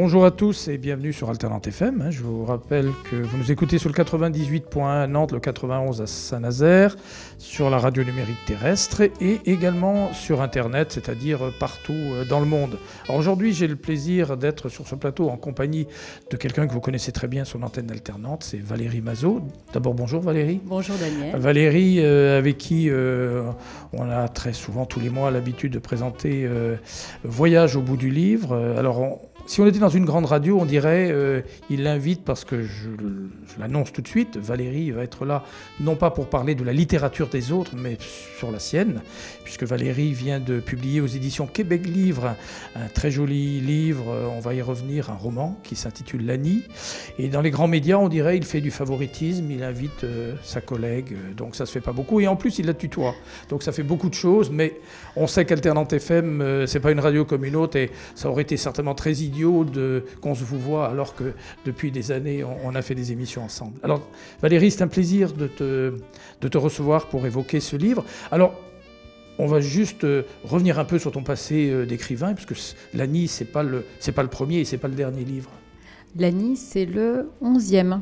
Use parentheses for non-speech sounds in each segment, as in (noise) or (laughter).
bonjour à tous et bienvenue sur Alternante FM. Je vous rappelle que vous nous écoutez sur le 98.1 à Nantes, le 91 à Saint-Nazaire, sur la radio numérique terrestre et également sur Internet, c'est-à-dire partout euh, dans le monde. Alors aujourd'hui, j'ai le plaisir d'être sur ce plateau en compagnie de quelqu'un que vous connaissez très bien sur l'antenne d'Alternante, c'est Valérie Mazot. D'abord, bonjour Valérie. Bonjour Daniel. Valérie, euh, avec qui euh, on a très souvent tous les mois l'habitude de présenter Voyage au bout du livre. Alors, on, si on était dans une grande radio, on dirait euh, il l'invite parce que je, l'annonce tout de suite. Valérie va être là, non pas pour parler de la littérature des autres, mais sur la sienne, puisque Valérie vient de publier aux éditions Québec Livre un, très joli livre. Euh, on va y revenir, un roman qui s'intitule Lani. Et dans les grands médias, on dirait il fait du favoritisme, il invite euh, sa collègue, donc ça se fait pas beaucoup. Et en plus, il la tutoie, donc ça fait beaucoup de choses. Mais on sait qu'Alternante FM, c'est pas une radio comme une autre, et ça aurait été certainement très idiot de qu'on se vous voit alors que depuis des années on, a fait des émissions ensemble. Alors Valérie, c'est un plaisir de te, de te recevoir pour évoquer ce livre. Alors on va juste euh, revenir un peu sur ton passé euh, d'écrivain, puisque Lani, c'est pas le pas le premier et c'est pas le dernier livre. Lani, c'est le onzième.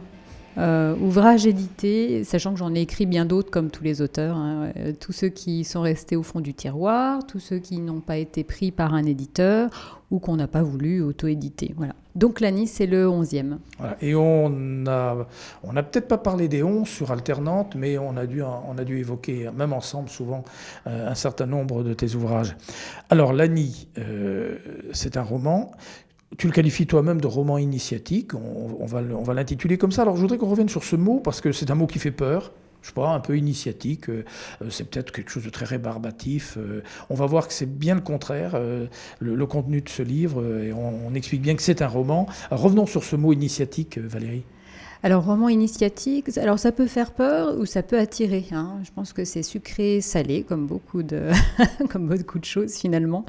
Euh, ouvrage édité, sachant que j'en ai écrit bien d'autres comme tous les auteurs, hein, tous ceux qui sont restés au fond du tiroir, tous ceux qui n'ont pas été pris par un éditeur ou qu'on n'a pas voulu auto-éditer. Voilà. Donc l'ANI, c'est le 11e. Et on n'a on a peut-être pas parlé des 11 sur Alternante, mais on a dû, on a dû évoquer, même ensemble souvent, euh, un certain nombre de tes ouvrages. Alors l'ANI, euh, c'est un roman tu le qualifies toi-même de roman initiatique, on, va l'intituler comme ça. Alors je voudrais qu'on revienne sur ce mot, parce que c'est un mot qui fait peur je sais pas, un peu initiatique. Euh, euh, c'est peut-être quelque chose de très rébarbatif. Euh, on va voir que c'est bien le contraire, le, contenu de ce livre, et on explique bien que c'est un roman. revenons sur ce mot initiatique, Valérie. Alors, roman initiatique, alors ça peut faire peur ou ça peut attirer. Hein. Je pense que c'est sucré, salé, comme beaucoup de, (laughs) comme beaucoup de choses finalement.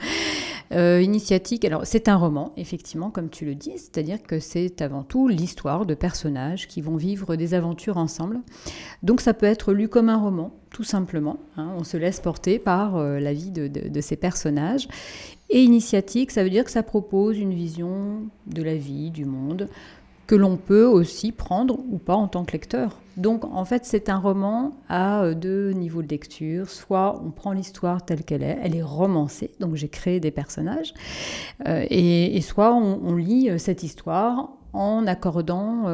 Euh, initiatique, alors c'est un roman, effectivement, comme tu le dis, c'est-à-dire que c'est avant tout l'histoire de personnages qui vont vivre des aventures ensemble. Donc ça peut être lu comme un roman, tout simplement. Hein. On se laisse porter par euh, la vie de, de ces personnages. Et initiatique, ça veut dire que ça propose une vision de la vie, du monde, que l'on peut aussi prendre ou pas en tant que lecteur. Donc en fait c'est un roman à euh, deux niveaux de lecture. Soit on prend l'histoire telle qu'elle est, elle est romancée, donc j'ai créé des personnages, euh, et, soit on, lit euh, cette histoire en accordant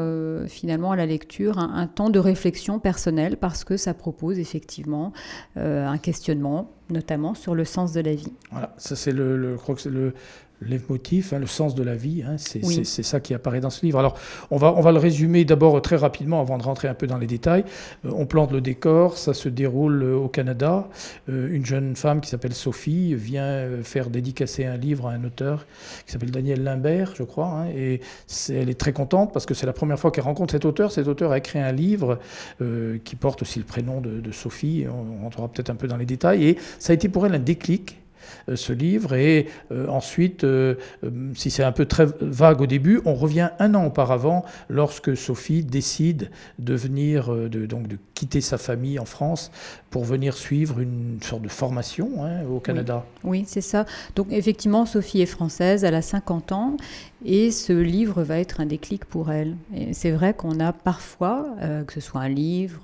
finalement à la lecture un, temps de réflexion personnelle parce que ça propose effectivement un questionnement, notamment sur le sens de la vie. Voilà, ça c'est le, motifs, hein, le sens de la vie, hein, c'est ça qui apparaît dans ce livre. Alors, on va, on va le résumer d'abord très rapidement avant de rentrer un peu dans les détails. Euh, on plante le décor, ça se déroule euh, au Canada. Euh, une jeune femme qui s'appelle Sophie vient faire dédicacer un livre à un auteur qui s'appelle Daniel Limbert, je crois, hein, et elle est très contente parce que c'est la première fois qu'elle rencontre cet auteur. Cet auteur a écrit un livre qui porte aussi le prénom de, de Sophie, on rentrera peut-être un peu dans les détails, et ça a été pour elle un déclic ce livre. Et euh, ensuite, euh, si c'est un peu très vague au début, on revient un an auparavant, lorsque Sophie décide de venir, de, donc de quitter sa famille en France pour venir suivre une sorte de formation hein, au Canada. Oui, c'est ça. Donc effectivement, Sophie est française, elle a 50 ans, et ce livre va être un déclic pour elle. C'est vrai qu'on a parfois, que ce soit un livre,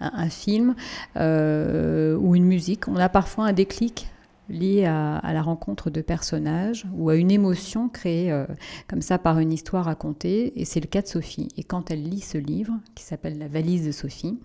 un, un, film ou une musique, on a parfois un déclic lié à, la rencontre de personnages ou à une émotion créée euh, comme ça par une histoire racontée. Et c'est le cas de Sophie. Et quand elle lit ce livre, qui s'appelle La valise de Sophie,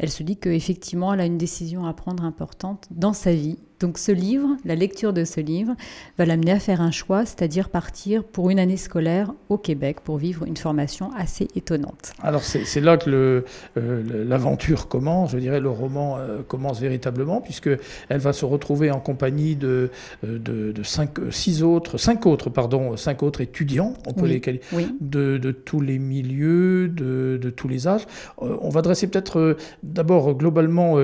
elle se dit qu'effectivement, elle a une décision à prendre importante dans sa vie donc ce livre, la lecture de ce livre, va l'amener à faire un choix, c'est-à-dire partir pour une année scolaire au Québec pour vivre une formation assez étonnante. Alors c'est là que euh, l'aventure commence, je dirais le roman euh, commence véritablement, puisque elle va se retrouver en compagnie de, euh, de, cinq, six autres, cinq autres, pardon, cinq autres étudiants, on peut les qualifier, de, de, tous les milieux, de, tous les âges. on va dresser peut-être d'abord globalement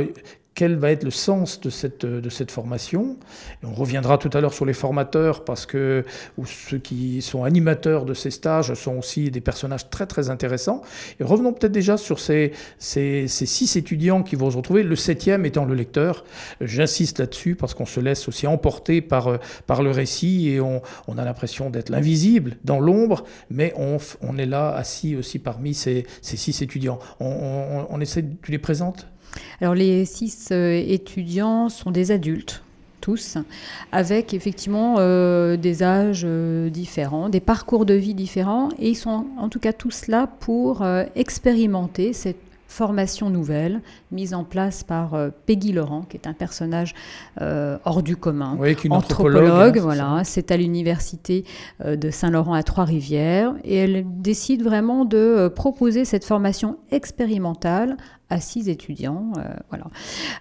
quel va être le sens de cette, de cette formation. on reviendra tout à l'heure sur les formateurs parce que ou ceux qui sont animateurs de ces stages sont aussi des personnages très très intéressants. Et revenons peut-être déjà sur ces, ces, ces, six étudiants qui vont se retrouver, le septième étant le lecteur. J'insiste là-dessus parce qu'on se laisse aussi emporter par, par le récit et on, on a l'impression d'être l'invisible dans l'ombre, mais on, on, est là assis aussi parmi ces, ces six étudiants. On, on, on essaie, tu les présentes? Alors les six euh, étudiants sont des adultes tous, avec effectivement euh, des âges euh, différents, des parcours de vie différents, et ils sont en tout cas tous là pour expérimenter cette formation nouvelle mise en place par Peggy Laurent, qui est un personnage hors du commun, oui, anthropologue. anthropologue hein, voilà, c'est à l'université de Saint-Laurent à Trois-Rivières, et elle décide vraiment de proposer cette formation expérimentale à six étudiants. Euh, voilà.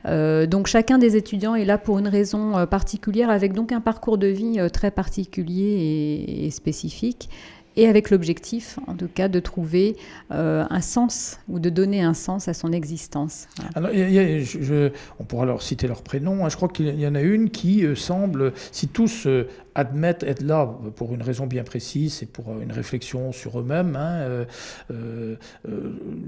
Euh, donc chacun des étudiants est là pour une raison euh, particulière, avec donc un parcours de vie très particulier et spécifique et avec l'objectif, en tout cas, de trouver euh, un sens ou de donner un sens à son existence. Alors, je, on pourra leur citer leur prénom. Hein. Je crois qu'il y en a une qui euh, semble, si tous euh, admettent être là pour une raison bien précise et pour une réflexion sur eux-mêmes, hein,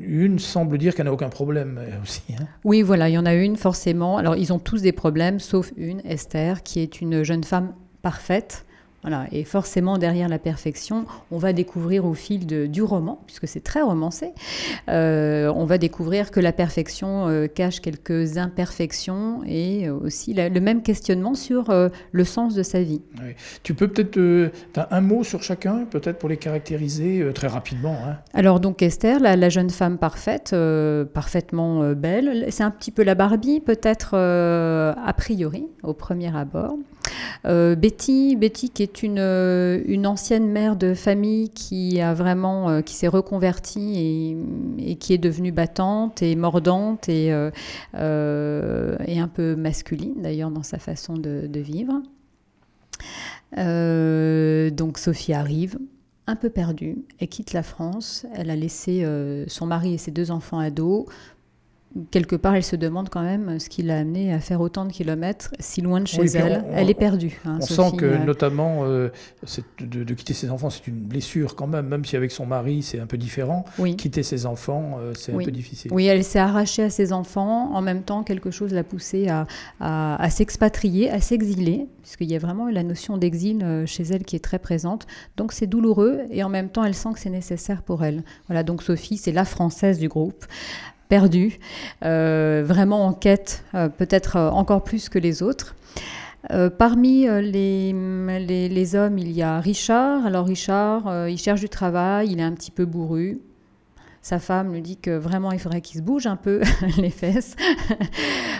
une semble dire qu'elle n'a aucun problème aussi. Hein. Oui, voilà, il y en a une forcément. Alors, ils ont tous des problèmes, sauf une, Esther, qui est une jeune femme parfaite et forcément, derrière la perfection, on va découvrir au fil du roman, puisque c'est très romancé, euh, on va découvrir que la perfection euh, cache quelques imperfections et aussi le même questionnement sur euh, le sens de sa vie. Tu peux peut-être, un mot sur chacun, peut-être pour les caractériser très rapidement. Hein? Alors donc Esther, la, jeune femme parfaite, parfaitement belle, c'est un petit peu la Barbie, peut-être a priori, au premier abord. Euh, Betty, Betty qui est une, euh, une, ancienne mère de famille qui euh, s'est reconvertie et, qui est devenue battante et mordante et, un peu masculine d'ailleurs dans sa façon de, de vivre. donc Sophie arrive, un peu perdue, et quitte la France. Elle a laissé son mari et ses deux enfants ados quelque part, elle se demande quand même ce qui l'a amené à faire autant de kilomètres si loin de chez elle. elle est perdue. Hein, on sent que, euh, notamment, euh, de, quitter ses enfants, c'est une blessure quand même, même si avec son mari, c'est un peu différent. Quitter ses enfants, euh, c'est un peu difficile. Oui, elle s'est arrachée à ses enfants. En même temps, quelque chose l'a poussée à, à s'expatrier, à s'exiler, puisqu'il y a vraiment la notion d'exil chez elle qui est très présente. Donc, c'est douloureux et en même temps, elle sent que c'est nécessaire pour elle. Voilà, donc Sophie, c'est la française du groupe perdu, euh, vraiment en quête, euh, peut-être euh, encore plus que les autres. parmi les, les, hommes, il y a Richard. Alors Richard, il cherche du travail, il est un petit peu bourru. Sa femme lui dit que vraiment il faudrait qu'il se bouge un peu (laughs) les fesses. (laughs)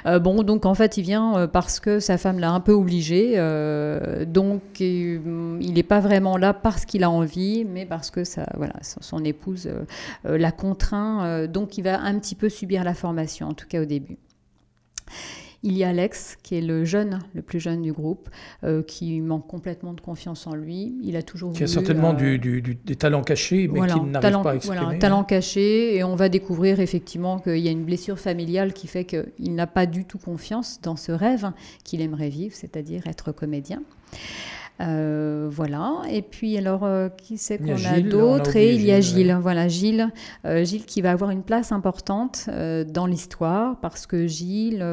Euh, bon, donc en fait il vient euh, parce que sa femme l'a un peu obligé. Euh, donc il n'est pas vraiment là parce qu'il a envie, mais parce que ça, voilà, son, épouse l'a contraint. donc il va un petit peu subir la formation, en tout cas au début. Il y a Alex, qui est le jeune, le plus jeune du groupe, euh, qui manque complètement de confiance en lui. Il a toujours qui a certainement euh, des talents cachés, mais qui n'arrive pas à exprimer. Voilà, un talent caché, et on va découvrir effectivement qu'il y a une blessure familiale qui fait qu'il n'a pas du tout confiance dans ce rêve qu'il aimerait vivre, c'est-à-dire être comédien. Euh, voilà. Et puis alors, euh, qui c'est qu'on a, d'autres Et il y a Gilles. Voilà, Gilles, euh, Gilles qui va avoir une place importante dans l'histoire parce que Gilles,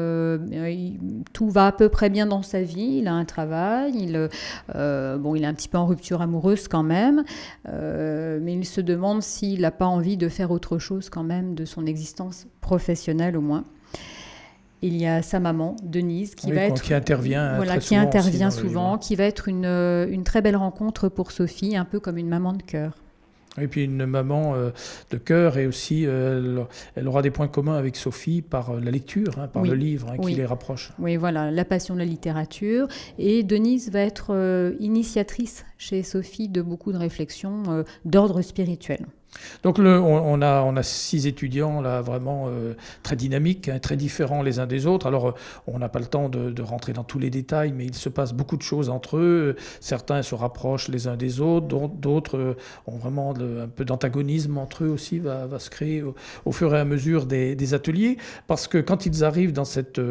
tout va à peu près bien dans sa vie. Il a un travail. Il, bon, il est un petit peu en rupture amoureuse quand même, mais il se demande s'il n'a pas envie de faire autre chose quand même de son existence professionnelle au moins il y a sa maman, Denise, qui va être qui intervient voilà, qui souvent intervient souvent, qui va être une, euh, une, très belle rencontre pour Sophie, un peu comme une maman de cœur. Et puis une maman euh, de cœur et aussi euh, elle, aura des points communs avec Sophie par la lecture, hein, par le livre hein, qui les rapproche. Oui, voilà, la passion de la littérature. Et Denise va être initiatrice chez Sophie de beaucoup de réflexions d'ordre spirituel. Donc on, a, a six étudiants là vraiment euh, très dynamiques, hein, très différents les uns des autres. Alors euh, on n'a pas le temps de, rentrer dans tous les détails, mais il se passe beaucoup de choses entre eux. Certains se rapprochent les uns des autres, d'autres euh, ont vraiment un peu d'antagonisme entre eux aussi, va, va se créer au, fur et à mesure des, ateliers. Parce que quand ils arrivent dans cette,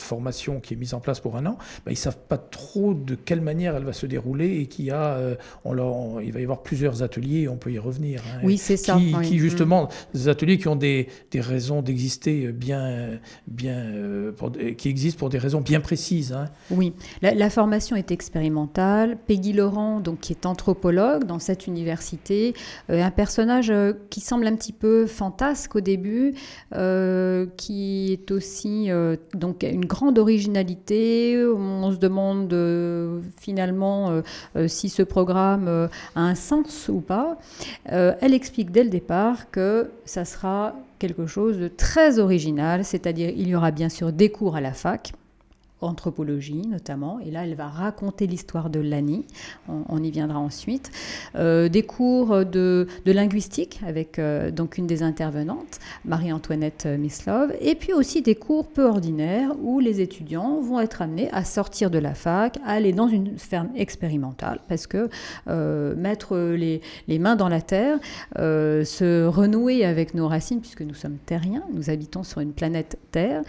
formation qui est mise en place pour un an, ben, ils ne savent pas trop de quelle manière elle va se dérouler et qu'il a, on leur, il va y avoir plusieurs ateliers, on peut y revenir. Hein, oui, c'est ça. Qui, justement, des ateliers qui ont des, des raisons d'exister bien, bien euh, pour, qui existent pour des raisons bien précises. Hein. Oui, la, formation est expérimentale. Peggy Laurent, donc, qui est anthropologue dans cette université, euh, un personnage euh, qui semble un petit peu fantasque au début, qui est aussi donc une grande originalité. On se demande finalement si ce programme a un sens ou pas. elle explique dès le départ que ça sera quelque chose de très original, c'est-à-dire il y aura bien sûr des cours à la fac, anthropologie notamment, et là elle va raconter l'histoire de Lani, on, y viendra ensuite, euh, des cours de, linguistique avec euh, donc une des intervenantes, Marie-Antoinette Mislov, et puis aussi des cours peu ordinaires où les étudiants vont être amenés à sortir de la fac, à aller dans une ferme expérimentale, parce que euh, mettre les, les, mains dans la terre, se renouer avec nos racines, puisque nous sommes terriens, nous habitons sur une planète Terre,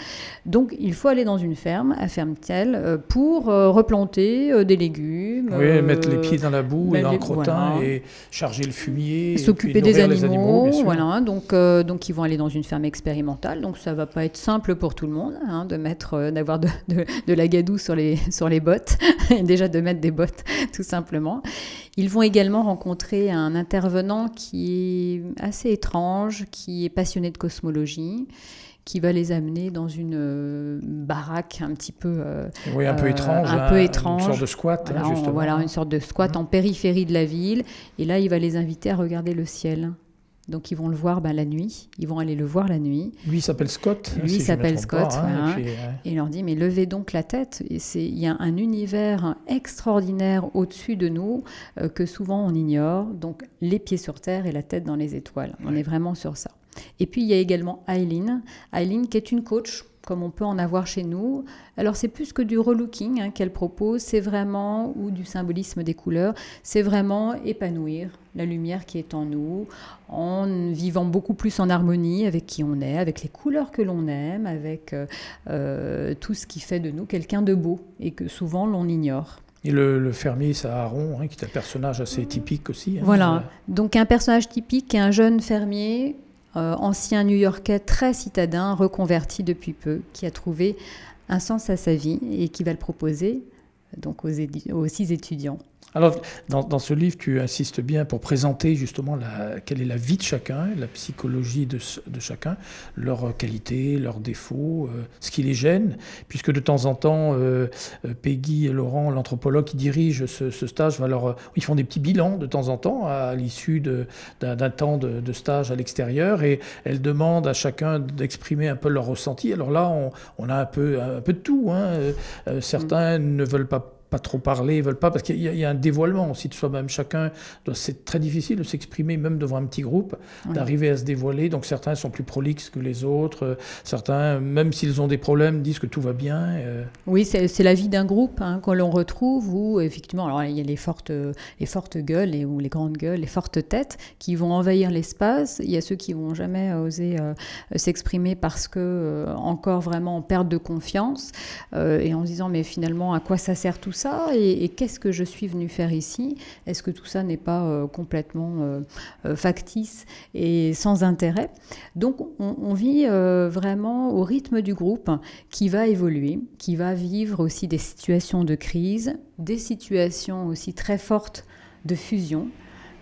donc il faut aller dans une ferme, à ferme-t-elle, euh, pour euh, replanter euh, des légumes. Oui, mettre les pieds dans la boue et dans le crottin et charger le fumier. S'occuper des animaux. voilà, donc, donc ils vont aller dans une ferme expérimentale. Donc ça va pas être simple pour tout le monde hein, de mettre, d'avoir de, de, la gadoue sur les, sur les bottes, (laughs) déjà de mettre des bottes (laughs) tout simplement. Ils vont également rencontrer un intervenant qui est assez étrange, qui est passionné de cosmologie qui va les amener dans une euh, baraque un petit peu euh, oui un peu étrange un peu étrange une sorte de squat voilà, justement. voilà une sorte de squat mmh. en périphérie de la ville et là il va les inviter à regarder le ciel donc ils vont le voir ben, la nuit, ils vont aller le voir la nuit. Lui s'appelle Scott. Lui si s'appelle Scott. Hein, et, il leur dit mais levez donc la tête. Il y a un univers extraordinaire au-dessus de nous euh, que souvent on ignore. Donc les pieds sur terre et la tête dans les étoiles. On est vraiment sur ça. Et puis il y a également Eileen, Eileen qui est une coach comme on peut en avoir chez nous. Alors c'est plus que du relooking hein, qu'elle propose, c'est vraiment, ou du symbolisme des couleurs, c'est vraiment épanouir la lumière qui est en nous, en vivant beaucoup plus en harmonie avec qui on est, avec les couleurs que l'on aime, avec euh, euh, tout ce qui fait de nous quelqu'un de beau et que souvent l'on ignore. Et le, fermier, c'est Aaron, hein, qui est un personnage assez typique aussi. Hein. voilà, donc un personnage typique, un jeune fermier euh, ancien New-Yorkais très citadin, reconverti depuis peu, qui a trouvé un sens à sa vie et qui va le proposer donc aux, aux six étudiants. Alors, dans, ce livre, tu insistes bien pour présenter justement la, quelle est la vie de chacun, la psychologie de, chacun, leurs qualités, leurs défauts, euh, ce qui les gêne, puisque de temps en temps, euh, euh, Peggy et Laurent, l'anthropologue qui dirige ce, stage, va leur, ils font des petits bilans de temps en temps à l'issue d'un temps de, stage à l'extérieur, et elles demandent à chacun d'exprimer un peu leur ressenti. Alors là, on, a un peu, un peu de tout. Hein. certains ne veulent pas pas trop parler, ils veulent pas, parce qu'il y, a un dévoilement aussi de soi-même. Chacun, c'est très difficile de s'exprimer, même devant un petit groupe, d'arriver à se dévoiler. Donc certains sont plus prolixes que les autres, certains, même s'ils ont des problèmes, disent que tout va bien. Euh. Oui, c'est la vie d'un groupe hein, que l'on retrouve où, effectivement, alors il y a les fortes, les fortes gueules, et, ou les grandes gueules, les fortes têtes qui vont envahir l'espace. Il y a ceux qui vont jamais oser euh, s'exprimer parce que, euh, encore vraiment en perte de confiance, et en se disant, mais finalement, à quoi ça sert tout ça et, qu'est-ce que je suis venu faire ici? Est-ce que tout ça n'est pas euh, complètement euh, euh, factice et sans intérêt? Donc on, vit vraiment au rythme du groupe qui va évoluer, qui va vivre aussi des situations de crise, des situations aussi très fortes de fusion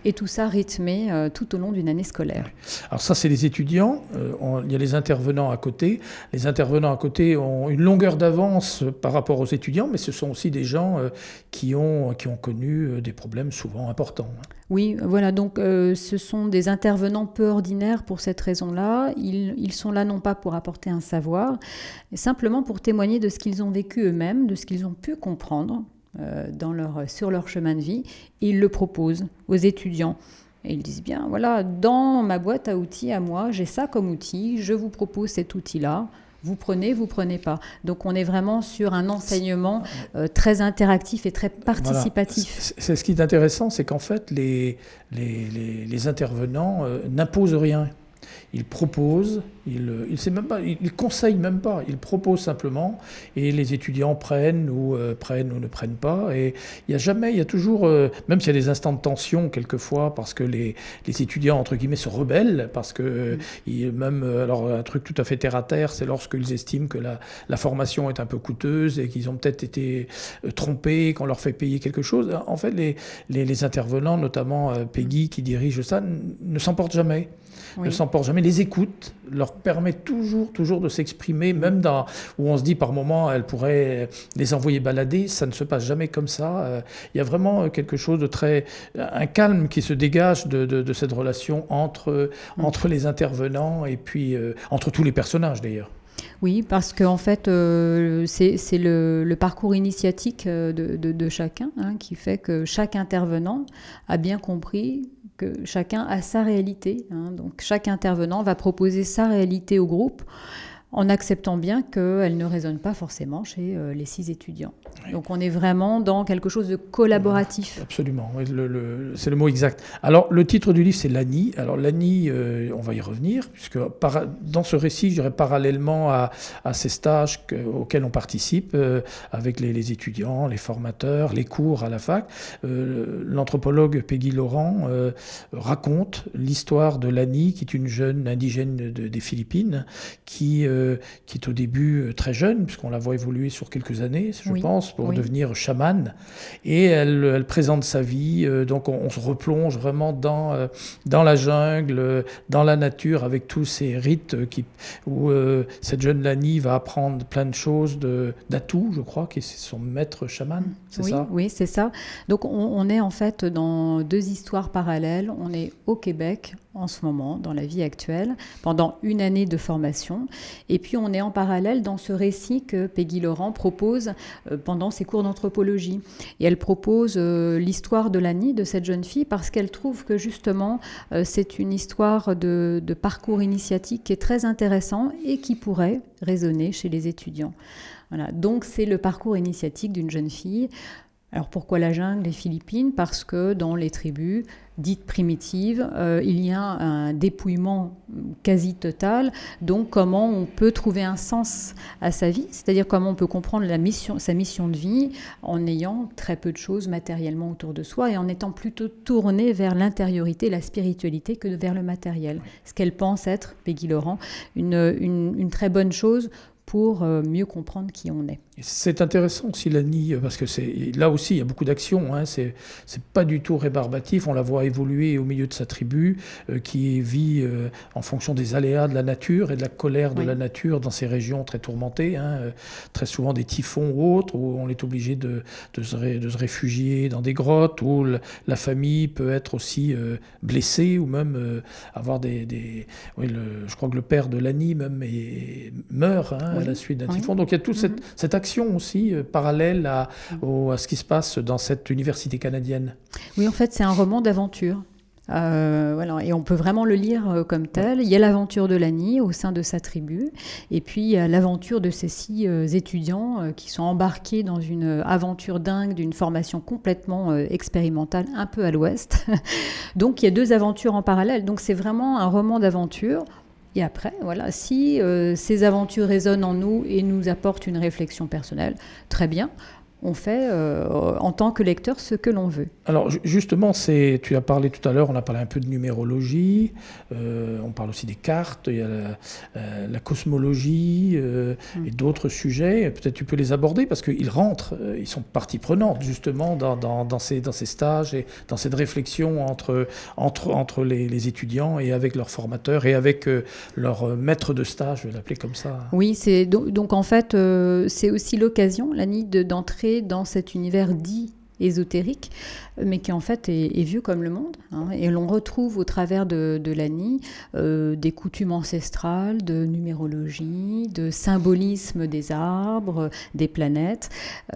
et tout ça rythmé euh, tout au long d'une année scolaire. Alors ça, c'est les étudiants, euh, il y a les intervenants à côté. Les intervenants à côté ont une longueur d'avance par rapport aux étudiants, mais ce sont aussi des gens euh, qui, ont, qui ont connu des problèmes souvent importants. Hein. Oui, voilà, donc ce sont des intervenants peu ordinaires pour cette raison-là. Ils, ils, sont là non pas pour apporter un savoir, mais simplement pour témoigner de ce qu'ils ont vécu eux-mêmes, de ce qu'ils ont pu comprendre, dans leur, sur leur chemin de vie. ils le proposent aux étudiants. Et ils disent bien, voilà, dans ma boîte à outils à moi, j'ai ça comme outil, je vous propose cet outil-là. Vous prenez, vous prenez pas. Donc on est vraiment sur un enseignement euh, très interactif et très participatif. C'est ce qui est intéressant, c'est qu'en fait les, les, intervenants euh, n'imposent rien il propose, il, il, sait même pas, il, conseille même pas, il propose simplement, et les étudiants prennent ou euh, prennent ou ne prennent pas. Et il n'y a jamais, il y a toujours, euh, même s'il y a des instants de tension quelquefois, parce que les, les étudiants entre guillemets se rebellent, parce que mm. même, euh, alors un truc tout à fait terre à terre, c'est lorsqu'ils estiment que la, la, formation est un peu coûteuse et qu'ils ont peut-être été trompés, qu'on leur fait payer quelque chose. En fait, les, les, les intervenants, notamment Peggy qui dirige ça, ne s'emportent jamais ne s'emportent jamais, les écoute, leur permet toujours, toujours de s'exprimer, même dans, où on se dit par moment, elle pourrait les envoyer balader, ça ne se passe jamais comme ça. Euh, il y a vraiment quelque chose de très, un calme qui se dégage de, de, cette relation entre, entre les intervenants et puis euh, entre tous les personnages d'ailleurs. Oui, parce qu'en en fait, euh, c'est le, parcours initiatique de, de chacun hein, qui fait que chaque intervenant a bien compris que chacun a sa réalité. Hein. donc chaque intervenant va proposer sa réalité au groupe en acceptant bien qu'elle ne résonne pas forcément chez euh, les six étudiants. Donc on est vraiment dans quelque chose de collaboratif. Absolument, c'est le mot exact. Alors le titre du livre c'est l'ANI. Alors l'ANI, euh, on va y revenir, puisque dans ce récit, je dirais parallèlement à, ces stages auxquels on participe euh, avec les, étudiants, les formateurs, les cours à la fac, l'anthropologue Peggy Laurent raconte l'histoire de l'ANI, qui est une jeune indigène des Philippines, qui qui est au début euh, très jeune, puisqu'on la voit évoluer sur quelques années, je pense, pour devenir chamane. Et elle, présente sa vie, euh, donc on, se replonge vraiment dans, euh, dans la jungle, dans la nature, avec tous ces rites qui, où cette jeune Lani va apprendre plein de choses d'Atou, je crois, qui est son maître chaman, c'est oui, ça? Oui, c'est ça. Donc on, on est en fait dans deux histoires parallèles. On est au Québec, en ce moment, dans la vie actuelle, pendant une année de formation. Et puis on est en parallèle dans ce récit que Peggy Laurent propose euh, pendant ses cours d'anthropologie. Et elle propose euh, l'histoire de l'année de cette jeune fille parce qu'elle trouve que justement euh, c'est une histoire de, de parcours initiatique qui est très intéressant et qui pourrait résonner chez les étudiants. Voilà. Donc c'est le parcours initiatique d'une jeune fille. Alors pourquoi la jungle, les Philippines? Parce que dans les tribus, dites primitives, euh, il y a un dépouillement quasi total. Donc, comment on peut trouver un sens à sa vie, c'est-à-dire comment on peut comprendre la mission, sa mission de vie en ayant très peu de choses matériellement autour de soi et en étant plutôt tourné vers l'intériorité, la spiritualité que vers le matériel. Ce qu'elle pense être, Peggy Laurent, une, une très bonne chose pour euh, mieux comprendre qui on est. C'est intéressant aussi l'ANI, euh, parce que c'est là aussi il y a beaucoup d'actions. Hein, c'est pas du tout rébarbatif. On la voit évoluer au milieu de sa tribu, euh, qui vit en fonction des aléas de la nature et de la colère de la nature dans ces régions très tourmentées, hein, très souvent des typhons ou autres, où on est obligé de, de, se, de se, réfugier dans des grottes, où la famille peut être aussi blessée ou même avoir des. des oui, le, je crois que le père de l'ANI même meurt. Hein, à la suite d'un typhon. Donc il y a toute cette, mhm. action aussi euh, parallèle à, à, ce qui se passe dans cette université canadienne? Oui, en fait, c'est un roman d'aventure. Euh, voilà, et on peut vraiment le lire euh, comme tel. Il y a l'aventure de Lani au sein de sa tribu, et puis il y a l'aventure de ces six étudiants qui sont embarqués dans une aventure dingue d'une formation complètement expérimentale, un peu à l'ouest. (laughs) Donc il y a deux aventures en parallèle. Donc c'est vraiment un roman d'aventure et après, voilà, si euh, ces aventures résonnent en nous et nous apportent une réflexion personnelle, très bien on fait euh, en tant que lecteur ce que l'on veut. Alors justement, c'est, tu as parlé tout à l'heure, on a parlé un peu de numérologie, euh, on parle aussi des cartes, il y a la, euh, cosmologie mm. et d'autres sujets. Peut-être tu peux les aborder parce qu'ils rentrent, ils sont partie prenante justement dans, dans, ces, dans ces stages et dans cette réflexion entre, entre, entre les, étudiants et avec leurs formateurs et avec leur maître de stage, je vais l'appeler comme ça. Oui, c'est donc, donc en fait, c'est aussi l'occasion, Lani, d'entrer dans cet univers dit ésotérique, mais qui en fait est, vieux comme le monde. Hein. et l'on retrouve au travers de, de l'ANI euh, des coutumes ancestrales, de numérologie, de symbolisme des arbres, des planètes.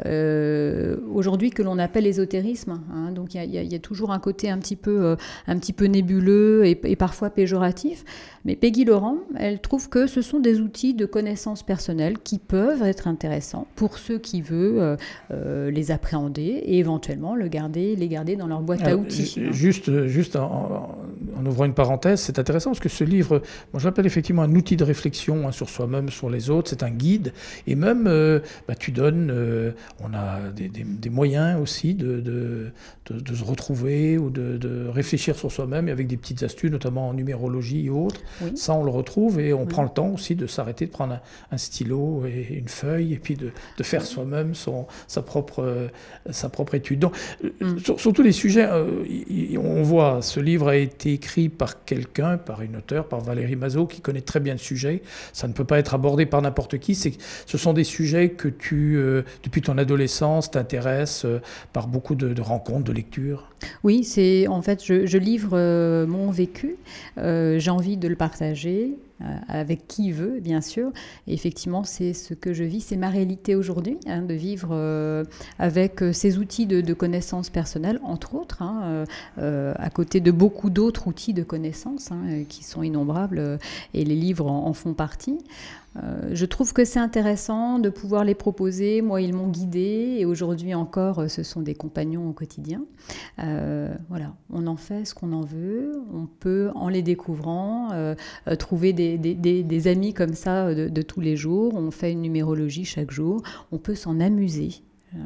Euh, aujourd'hui, que l'on appelle ésotérisme. Hein. donc il y, a toujours un côté un petit peu, euh, un petit peu nébuleux et, et, parfois péjoratif. Mais Peggy Laurent, elle trouve que ce sont des outils de connaissance personnelle qui peuvent être intéressants pour ceux qui veulent les appréhender et éventuellement le garder, les garder dans leur boîte à outils. Juste, juste en, ouvrant une parenthèse, c'est intéressant parce que ce livre, moi je l'appelle effectivement un outil de réflexion hein, sur soi-même, sur les autres, c'est un guide. Et même, euh, bah, tu donnes, euh, on a des, moyens aussi de, de, de, se retrouver ou de, réfléchir sur soi-même avec des petites astuces, notamment en numérologie et autres. Ça, on le retrouve et on prend le temps aussi de s'arrêter, de prendre un, stylo et une feuille et puis de, faire soi-même son, sa, propre, sa propre étude. Donc, mm. sur, sur, tous les sujets, euh, on voit, ce livre a été écrit par quelqu'un, par une auteure, par Valérie Mazot, qui connaît très bien le sujet. Ça ne peut pas être abordé par n'importe qui. Ce sont des sujets que tu, euh, depuis ton adolescence, t'intéresses euh, par beaucoup de, rencontres, de lectures. Oui, c'est en fait, je, livre mon vécu. J'ai envie de le partager. Euh, avec qui veut, bien sûr. Effectivement, c'est ce que je vis, c'est ma réalité aujourd'hui, hein, de vivre euh, avec euh, ces outils de, de connaissances personnelles, entre autres, hein, à côté de beaucoup d'autres outils de connaissances hein, qui sont innombrables, et les livres en font partie. Euh, je trouve que c'est intéressant de pouvoir les proposer. Moi, ils m'ont guidée et aujourd'hui encore, euh, ce sont des compagnons au quotidien. Euh, voilà, on en fait ce qu'on en veut. On peut, en les découvrant, trouver des, amis comme ça de, tous les jours. On fait une numérologie chaque jour. On peut s'en amuser.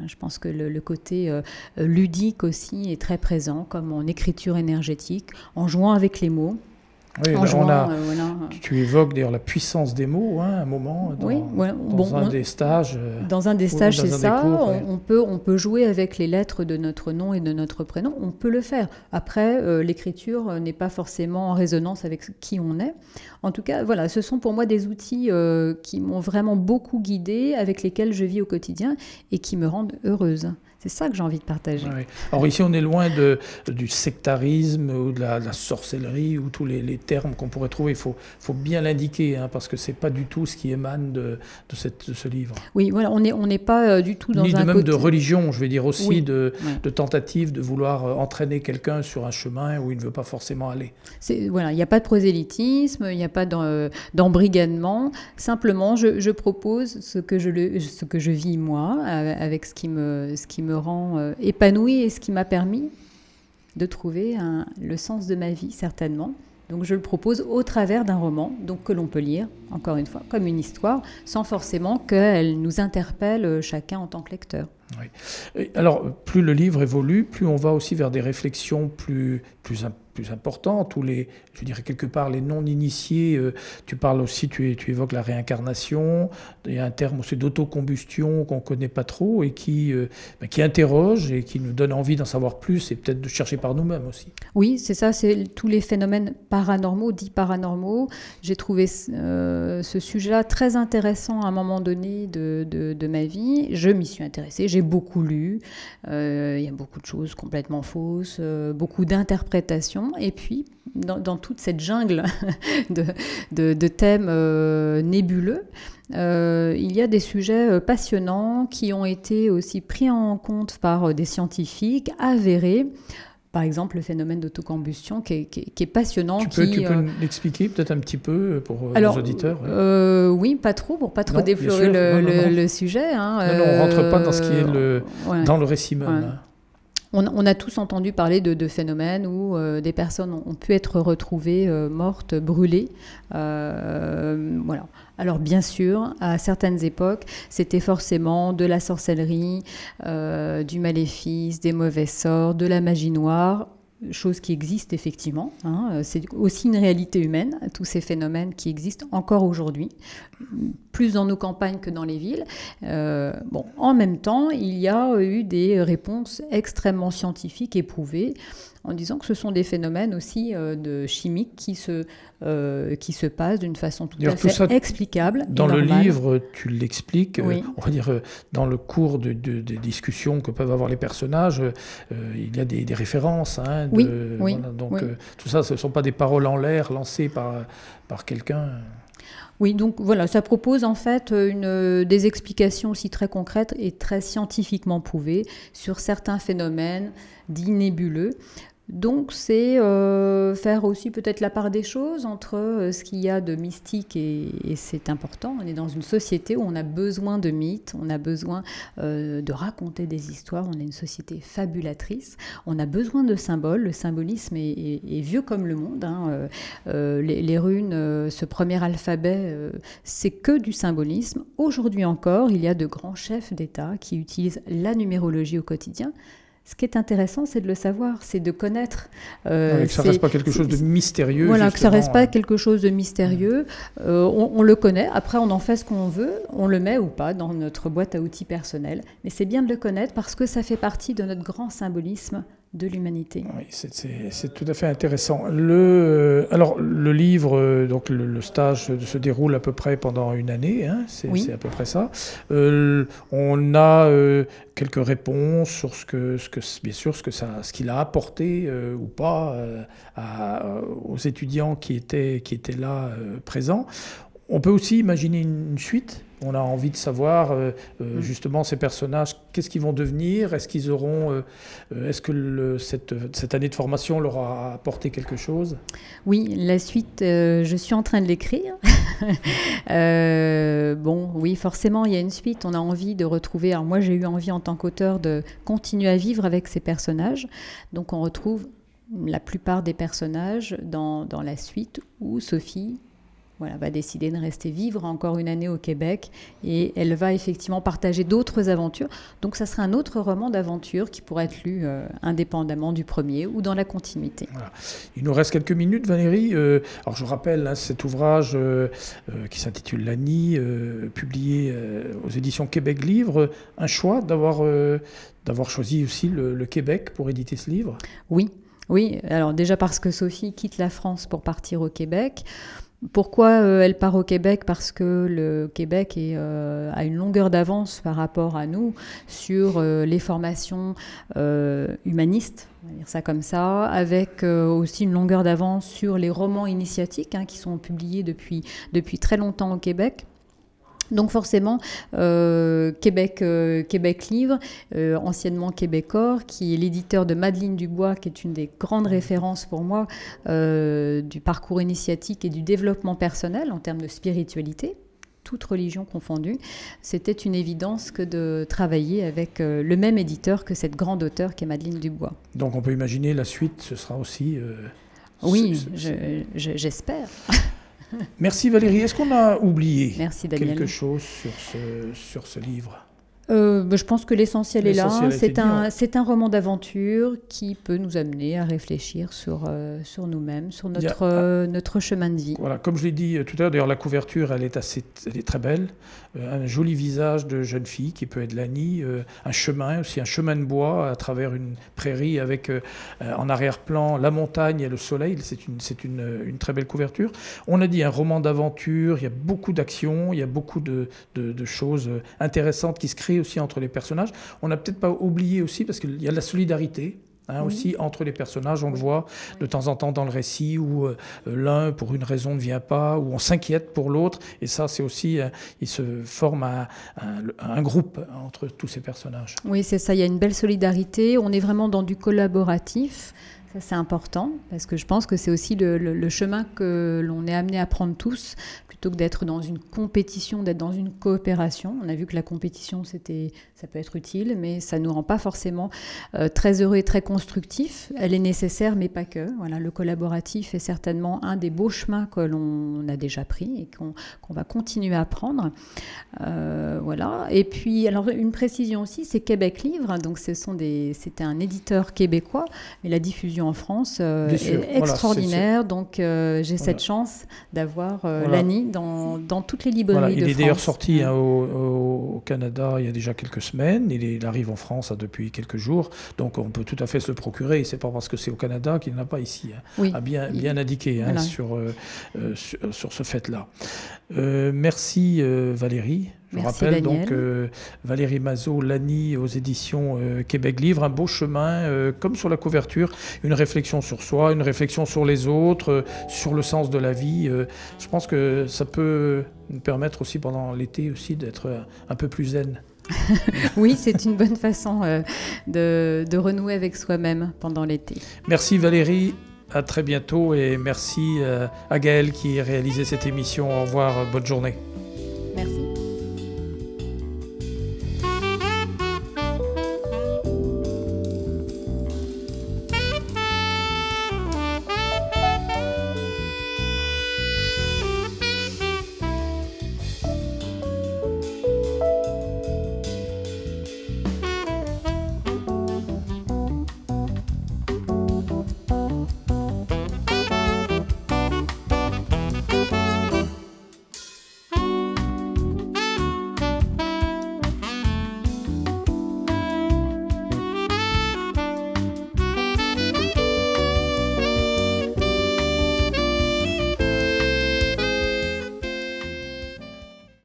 Je pense que le, côté ludique aussi est très présent, comme en écriture énergétique, en jouant avec les mots. Oui, on a, euh, tu, évoques d'ailleurs la puissance des mots, hein, un moment, dans, oui, dans un des stages. Euh, dans un des stages, c'est ça. on, peut, on peut jouer avec les lettres de notre nom et de notre prénom. On peut le faire. Après, euh, l'écriture n'est pas forcément en résonance avec qui on est. En tout cas, voilà, ce sont pour moi des outils qui m'ont vraiment beaucoup guidée, avec lesquels je vis au quotidien et qui me rendent heureuse. C'est ça que j'ai envie de partager. Alors ici, on est loin de, du sectarisme ou de la, sorcellerie ou tous les, termes qu'on pourrait trouver. Il faut, faut bien l'indiquer hein, parce que c'est pas du tout ce qui émane de, de, cette, ce livre. Oui, voilà, on n'est on pas euh, du tout dans Ni un de même de religion, je vais dire aussi de, de, tentative de vouloir euh, entraîner quelqu'un sur un chemin où il ne veut pas forcément aller. Voilà, il n'y a pas de prosélytisme, il n'y a pas euh, d'embrigadement. Simplement, je, je, propose ce que je, le, ce que je vis moi avec ce qui me, ce qui me rend euh, épanouie et ce qui m'a permis de trouver le sens de ma vie, certainement. Donc je le propose au travers d'un roman, donc que l'on peut lire, encore une fois, comme une histoire, sans forcément qu'elle nous interpelle euh, chacun en tant que lecteur. Alors, plus le livre évolue, plus on va aussi vers des réflexions plus, plus, plus importantes, ou les, je dirais quelque part, les non-initiés. Euh, tu parles aussi, tu, tu, évoques la réincarnation, il y a un terme aussi d'autocombustion qu'on ne connaît pas trop et qui, euh, ben, qui interroge et qui nous donne envie d'en savoir plus et peut-être de chercher par nous-mêmes aussi. Oui, c'est ça, c'est tous les phénomènes paranormaux, dits paranormaux. J'ai trouvé euh, ce sujet-là très intéressant à un moment donné de, de, ma vie. Je m'y suis intéressée j'ai beaucoup lu. Il y a beaucoup de choses complètement fausses, beaucoup d'interprétations. Et puis, dans, toute cette jungle (laughs) de, thèmes euh, nébuleux, il y a des sujets passionnants qui ont été aussi pris en compte par des scientifiques, avérés par exemple le phénomène d'autocombustion qui, est passionnant. Tu peux, tu peux l'expliquer peut-être un petit peu pour nos auditeurs Oui, pas trop, pour pas trop déflorer le, sujet. Hein, non, on rentre pas dans ce qui est le, dans le récit même. On, a tous entendu parler de, phénomènes où des personnes ont, pu être retrouvées mortes, brûlées. voilà. Alors bien sûr, à certaines époques, c'était forcément de la sorcellerie, euh, du maléfice, des mauvais sorts, de la magie noire, chose qui existe effectivement. Hein. C'est aussi une réalité humaine, tous ces phénomènes qui existent encore aujourd'hui, plus dans nos campagnes que dans les villes. Euh, en même temps, il y a eu des réponses extrêmement scientifiques éprouvées en disant que ce sont des phénomènes aussi de chimiques qui se, qui se passent d'une façon tout à fait explicable. Dans le livre, tu l'expliques, on va dire, dans le cours de, des discussions que peuvent avoir les personnages, il y a des, références. Hein, oui, oui, donc tout ça, ce ne sont pas des paroles en l'air lancées par, par quelqu'un. Oui, donc voilà, ça propose en fait une, des explications aussi très concrètes et très scientifiquement prouvées sur certains phénomènes dits nébuleux. Donc c'est euh, faire aussi peut-être la part des choses entre euh, ce qu'il y a de mystique et, c'est important. On est dans une société où on a besoin de mythes, on a besoin euh, de raconter des histoires, on est une société fabulatrice, on a besoin de symboles, le symbolisme est, vieux comme le monde. Hein. Les, les, runes, ce premier alphabet, c'est que du symbolisme. Aujourd'hui encore, il y a de grands chefs d'État qui utilisent la numérologie au quotidien. Ce qui est intéressant, c'est de le savoir, c'est de connaître. Euh, que ça ne reste pas quelque chose de mystérieux. Voilà, que ça ne reste pas quelque chose de mystérieux. Euh, on, le connaît, après on en fait ce qu'on veut, on le met ou pas dans notre boîte à outils personnelle. Mais c'est bien de le connaître parce que ça fait partie de notre grand symbolisme de l'humanité. Oui, c'est tout à fait intéressant. Le, euh, alors, le livre, euh, donc le, stage se déroule à peu près pendant une année, hein, c'est à peu près ça. Euh, on a quelques réponses sur ce que, ce que, bien sûr, ce que ça, ce qu'il a apporté ou pas aux étudiants qui étaient, qui étaient là présents. On peut aussi imaginer une suite on a envie de savoir euh, euh, mm. justement ces personnages, qu'est-ce qu'ils vont devenir? Est-ce qu'ils auront, euh, est-ce que cette, année de formation leur a apporté quelque chose? Oui, la suite, je suis en train de l'écrire. (laughs) bon, oui, forcément, il y a une suite. On a envie de retrouver. Alors moi, j'ai eu envie en tant qu'auteur de continuer à vivre avec ces personnages. Donc on retrouve la plupart des personnages dans, dans la suite où Sophie voilà, va décider de rester vivre encore une année au Québec et elle va effectivement partager d'autres aventures. Donc ça sera un autre roman d'aventure qui pourrait être lu euh, indépendamment du premier ou dans la continuité. Il nous reste quelques minutes, Valérie. Euh, alors je rappelle hein, cet ouvrage euh, qui s'intitule L'Annie, publié aux éditions Québec Livre. Un choix d'avoir d'avoir choisi aussi le Québec pour éditer ce livre? Oui. Oui, alors déjà parce que Sophie quitte la France pour partir au Québec. Pourquoi euh, elle part au Québec? Parce que le Québec euh, a une longueur d'avance par rapport à nous sur euh, les formations humanistes, on va dire ça comme ça, avec aussi une longueur d'avance sur les romans initiatiques hein, qui sont publiés depuis très longtemps au Québec. Donc forcément, euh, Québec, euh, Québec Livre, euh, anciennement Québecor, qui est l'éditeur de Madeleine Dubois, qui est une des grandes références pour moi du parcours initiatique et du développement personnel en termes de spiritualité toute religion confondue, c'était une évidence que de travailler avec le même éditeur que cette grande auteure qui est Madeleine Dubois. Donc on peut imaginer la suite, ce sera aussi... oui, j'espère. Merci Valérie. Est-ce qu'on a oublié quelque chose sur ce, sur ce livre? Euh, bah, je pense que l'essentiel est là. C'est un, c'est un roman d'aventure qui peut nous amener à réfléchir sur, euh, sur nous-mêmes, sur notre, euh, notre chemin de vie. Voilà, comme je l'ai dit tout à l'heure, d'ailleurs la couverture, elle est, assez, elle est très belle. un joli visage de jeune fille qui peut être Lani, un chemin aussi, un chemin de bois à travers une prairie avec en arrière-plan la montagne et le soleil. C'est une, une, une, très belle couverture. On a dit un roman d'aventure, il y a beaucoup d'action, il y a beaucoup de, de, de choses intéressantes qui se créent aussi entre les personnages. On n'a peut-être pas oublié aussi, parce qu'il y a la solidarité. Hein, aussi entre les personnages, on le voit de temps en temps dans le récit où euh, l'un pour une raison ne vient pas, où on s'inquiète pour l'autre, et ça c'est aussi, euh, il se forme un, un, groupe entre tous ces personnages. Oui c'est ça, il y a une belle solidarité, on est vraiment dans du collaboratif, c'est important parce que je pense que c'est aussi le chemin que l'on est amené à prendre tous plutôt que d'être dans une compétition, d'être dans une coopération. On a vu que la compétition, c'était, ça peut être utile, mais ça ne nous rend pas forcément euh, très heureux et très constructifs. Elle est nécessaire, mais pas que. Voilà, le collaboratif est certainement un des beaux chemins que l'on a déjà pris et qu'on va continuer à prendre. Euh, voilà. Et puis, alors une précision aussi, c'est Québec Livre. Donc, ce sont des, c'était un éditeur québécois, mais la diffusion en France est extraordinaire. donc j'ai cette chance d'avoir Lani dans, dans, toutes les librairies de France. Il est d'ailleurs sorti hein, au, Canada il y a déjà quelques semaines. Il, il arrive en France hein, depuis quelques jours. Donc on peut tout à fait se le procurer. C'est pas parce que c'est au Canada qu'il n'a pas ici. Hein, oui. A bien, bien indiqué sur, sur, sur, ce fait-là. merci Valérie. Je rappelle donc euh, Valérie Mazot, Lani aux éditions euh, Québec Livre, un beau chemin, euh, comme sur la couverture, une réflexion sur soi, une réflexion sur les autres, sur le sens de la vie. je pense que ça peut nous permettre aussi pendant l'été aussi d'être un peu plus zen. (laughs) oui, c'est une bonne façon de, de renouer avec soi-même pendant l'été. Merci Valérie. À très bientôt et merci à Gaël qui a réalisé cette émission. Au revoir, bonne journée.